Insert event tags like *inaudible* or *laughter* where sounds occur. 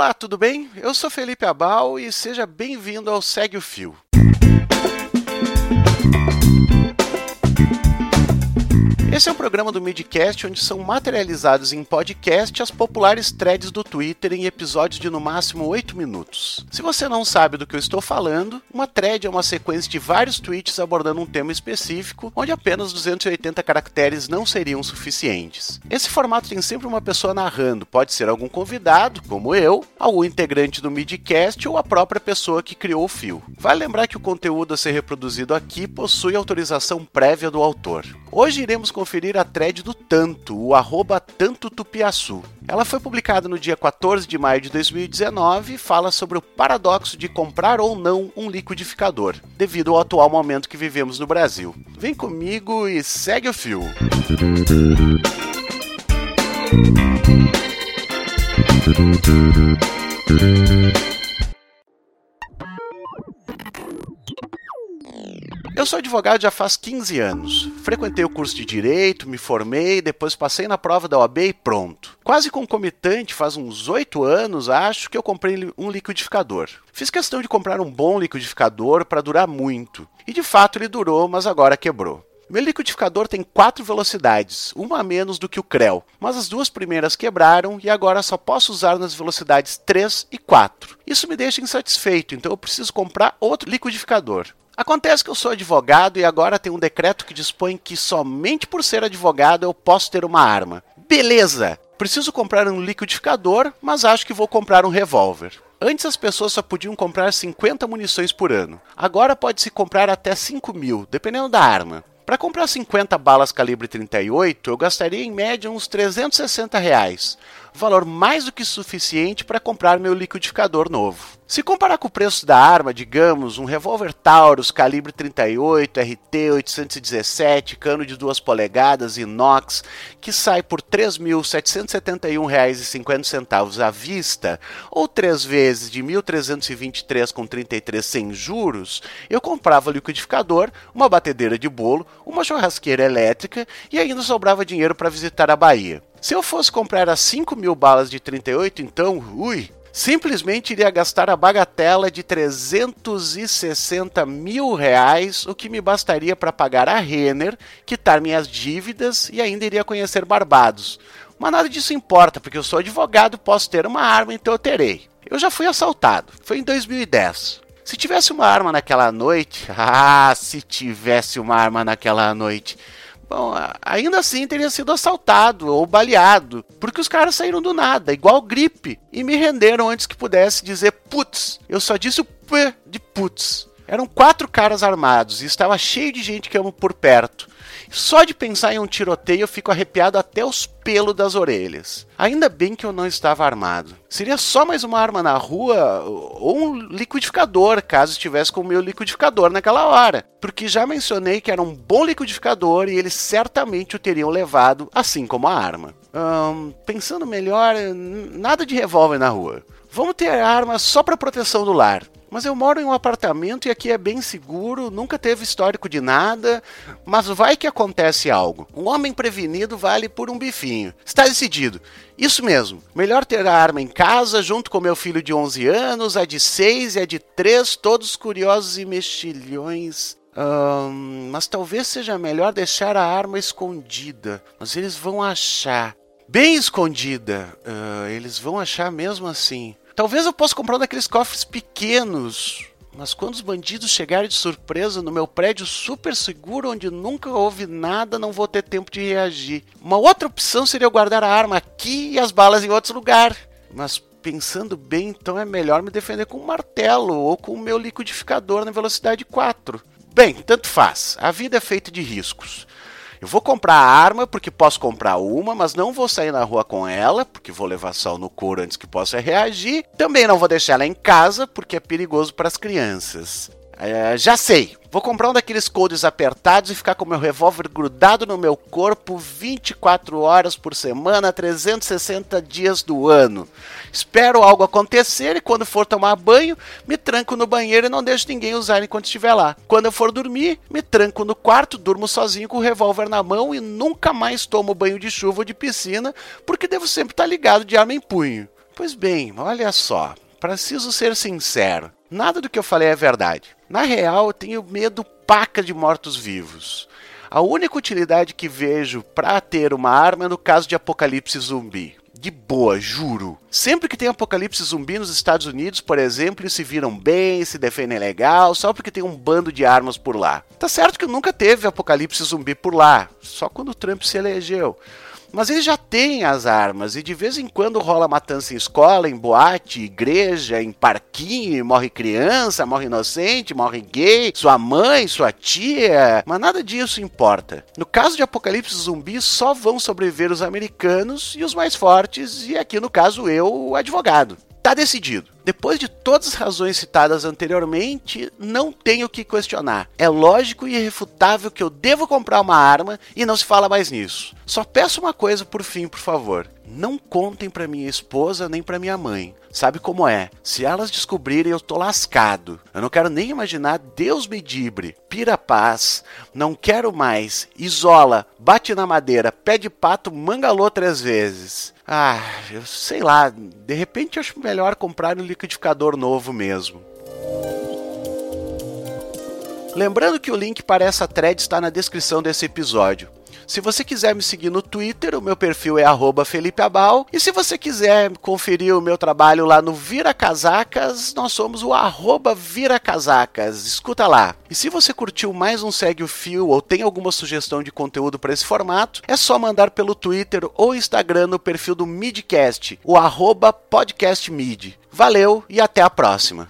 Olá, tudo bem? Eu sou Felipe Abal e seja bem-vindo ao Segue o Fio. Esse é um programa do Midcast onde são materializados em podcast as populares threads do Twitter em episódios de no máximo 8 minutos. Se você não sabe do que eu estou falando, uma thread é uma sequência de vários tweets abordando um tema específico, onde apenas 280 caracteres não seriam suficientes. Esse formato tem sempre uma pessoa narrando, pode ser algum convidado, como eu, algum integrante do Midcast ou a própria pessoa que criou o fio. Vale lembrar que o conteúdo a ser reproduzido aqui possui autorização prévia do autor. Hoje iremos conferir a thread do Tanto, o arroba Tanto Tupiaçu. Ela foi publicada no dia 14 de maio de 2019 e fala sobre o paradoxo de comprar ou não um liquidificador, devido ao atual momento que vivemos no Brasil. Vem comigo e segue o fio. Eu sou advogado já faz 15 anos. Frequentei o curso de direito, me formei, depois passei na prova da OAB e pronto. Quase concomitante, faz uns 8 anos, acho que eu comprei um liquidificador. Fiz questão de comprar um bom liquidificador para durar muito. E de fato ele durou, mas agora quebrou. Meu liquidificador tem quatro velocidades, uma a menos do que o Creu, mas as duas primeiras quebraram e agora só posso usar nas velocidades 3 e 4. Isso me deixa insatisfeito, então eu preciso comprar outro liquidificador. Acontece que eu sou advogado e agora tem um decreto que dispõe que somente por ser advogado eu posso ter uma arma. Beleza! Preciso comprar um liquidificador, mas acho que vou comprar um revólver. Antes as pessoas só podiam comprar 50 munições por ano. Agora pode-se comprar até 5 mil, dependendo da arma. Para comprar 50 balas calibre 38, eu gastaria em média uns 360 reais, valor mais do que suficiente para comprar meu liquidificador novo. Se comparar com o preço da arma, digamos, um revólver Taurus calibre 38, RT 817, cano de 2 polegadas, inox, que sai por R$ 3.771,50 à vista, ou 3 vezes de R$ 1.323,33 sem juros, eu comprava liquidificador, uma batedeira de bolo, uma churrasqueira elétrica e ainda sobrava dinheiro para visitar a Bahia. Se eu fosse comprar as 5 mil balas de 38, então, ui, simplesmente iria gastar a bagatela de 360 mil reais, o que me bastaria para pagar a Renner, quitar minhas dívidas e ainda iria conhecer Barbados. Mas nada disso importa, porque eu sou advogado, posso ter uma arma, então eu terei. Eu já fui assaltado, foi em 2010. Se tivesse uma arma naquela noite, *laughs* ah, se tivesse uma arma naquela noite, Bom, ainda assim teria sido assaltado ou baleado, porque os caras saíram do nada, igual gripe, e me renderam antes que pudesse dizer putz. Eu só disse o p de putz. Eram quatro caras armados e estava cheio de gente que amo por perto. Só de pensar em um tiroteio eu fico arrepiado até os pelos das orelhas. Ainda bem que eu não estava armado. Seria só mais uma arma na rua ou um liquidificador, caso estivesse com o meu liquidificador naquela hora. Porque já mencionei que era um bom liquidificador e eles certamente o teriam levado, assim como a arma. Hum, pensando melhor, nada de revólver na rua. Vamos ter arma só para proteção do lar. Mas eu moro em um apartamento e aqui é bem seguro, nunca teve histórico de nada, mas vai que acontece algo. Um homem prevenido vale por um bifinho. Está decidido. Isso mesmo. Melhor ter a arma em casa, junto com meu filho de 11 anos, a de 6 e a de 3, todos curiosos e mexilhões. Mas talvez seja melhor deixar a arma escondida. Mas eles vão achar. Bem escondida. Uh, eles vão achar mesmo assim. Talvez eu possa comprar um daqueles cofres pequenos, mas quando os bandidos chegarem de surpresa no meu prédio super seguro, onde nunca houve nada, não vou ter tempo de reagir. Uma outra opção seria eu guardar a arma aqui e as balas em outro lugar. Mas pensando bem, então é melhor me defender com um martelo ou com o meu liquidificador na velocidade 4. Bem, tanto faz. A vida é feita de riscos. Eu vou comprar a arma porque posso comprar uma, mas não vou sair na rua com ela, porque vou levar sol no couro antes que possa reagir. Também não vou deixar ela em casa, porque é perigoso para as crianças. É, já sei, Vou comprar um daqueles codes apertados e ficar com meu revólver grudado no meu corpo 24 horas por semana, 360 dias do ano. Espero algo acontecer e quando for tomar banho, me tranco no banheiro e não deixo ninguém usar enquanto estiver lá. Quando eu for dormir, me tranco no quarto, durmo sozinho com o revólver na mão e nunca mais tomo banho de chuva ou de piscina, porque devo sempre estar ligado de arma em punho. Pois bem, olha só, preciso ser sincero. Nada do que eu falei é verdade. Na real, eu tenho medo paca de mortos-vivos. A única utilidade que vejo para ter uma arma é no caso de apocalipse zumbi. De boa, juro. Sempre que tem apocalipse zumbi nos Estados Unidos, por exemplo, eles se viram bem, se defendem legal, só porque tem um bando de armas por lá. Tá certo que nunca teve apocalipse zumbi por lá, só quando o Trump se elegeu. Mas eles já têm as armas e de vez em quando rola matança em escola, em boate, igreja, em parquinho, morre criança, morre inocente, morre gay, sua mãe, sua tia, mas nada disso importa. No caso de apocalipse zumbi, só vão sobreviver os americanos e os mais fortes, e aqui no caso eu, o advogado. Tá decidido. Depois de todas as razões citadas anteriormente, não tenho o que questionar. É lógico e irrefutável que eu devo comprar uma arma e não se fala mais nisso. Só peço uma coisa por fim, por favor. Não contem para minha esposa nem para minha mãe. Sabe como é? Se elas descobrirem, eu tô lascado. Eu não quero nem imaginar, Deus me dibre. Pira paz, não quero mais. Isola, bate na madeira, pé de pato, mangalô três vezes. Ah, eu sei lá, de repente acho melhor comprar um liquidificador novo mesmo. Lembrando que o link para essa thread está na descrição desse episódio. Se você quiser me seguir no Twitter, o meu perfil é @felipeabal. E se você quiser conferir o meu trabalho lá no Vira Casacas, nós somos o arroba Vira Casacas. Escuta lá. E se você curtiu mais um Segue o Fio ou tem alguma sugestão de conteúdo para esse formato, é só mandar pelo Twitter ou Instagram no perfil do Midcast, o podcastmid. Valeu e até a próxima.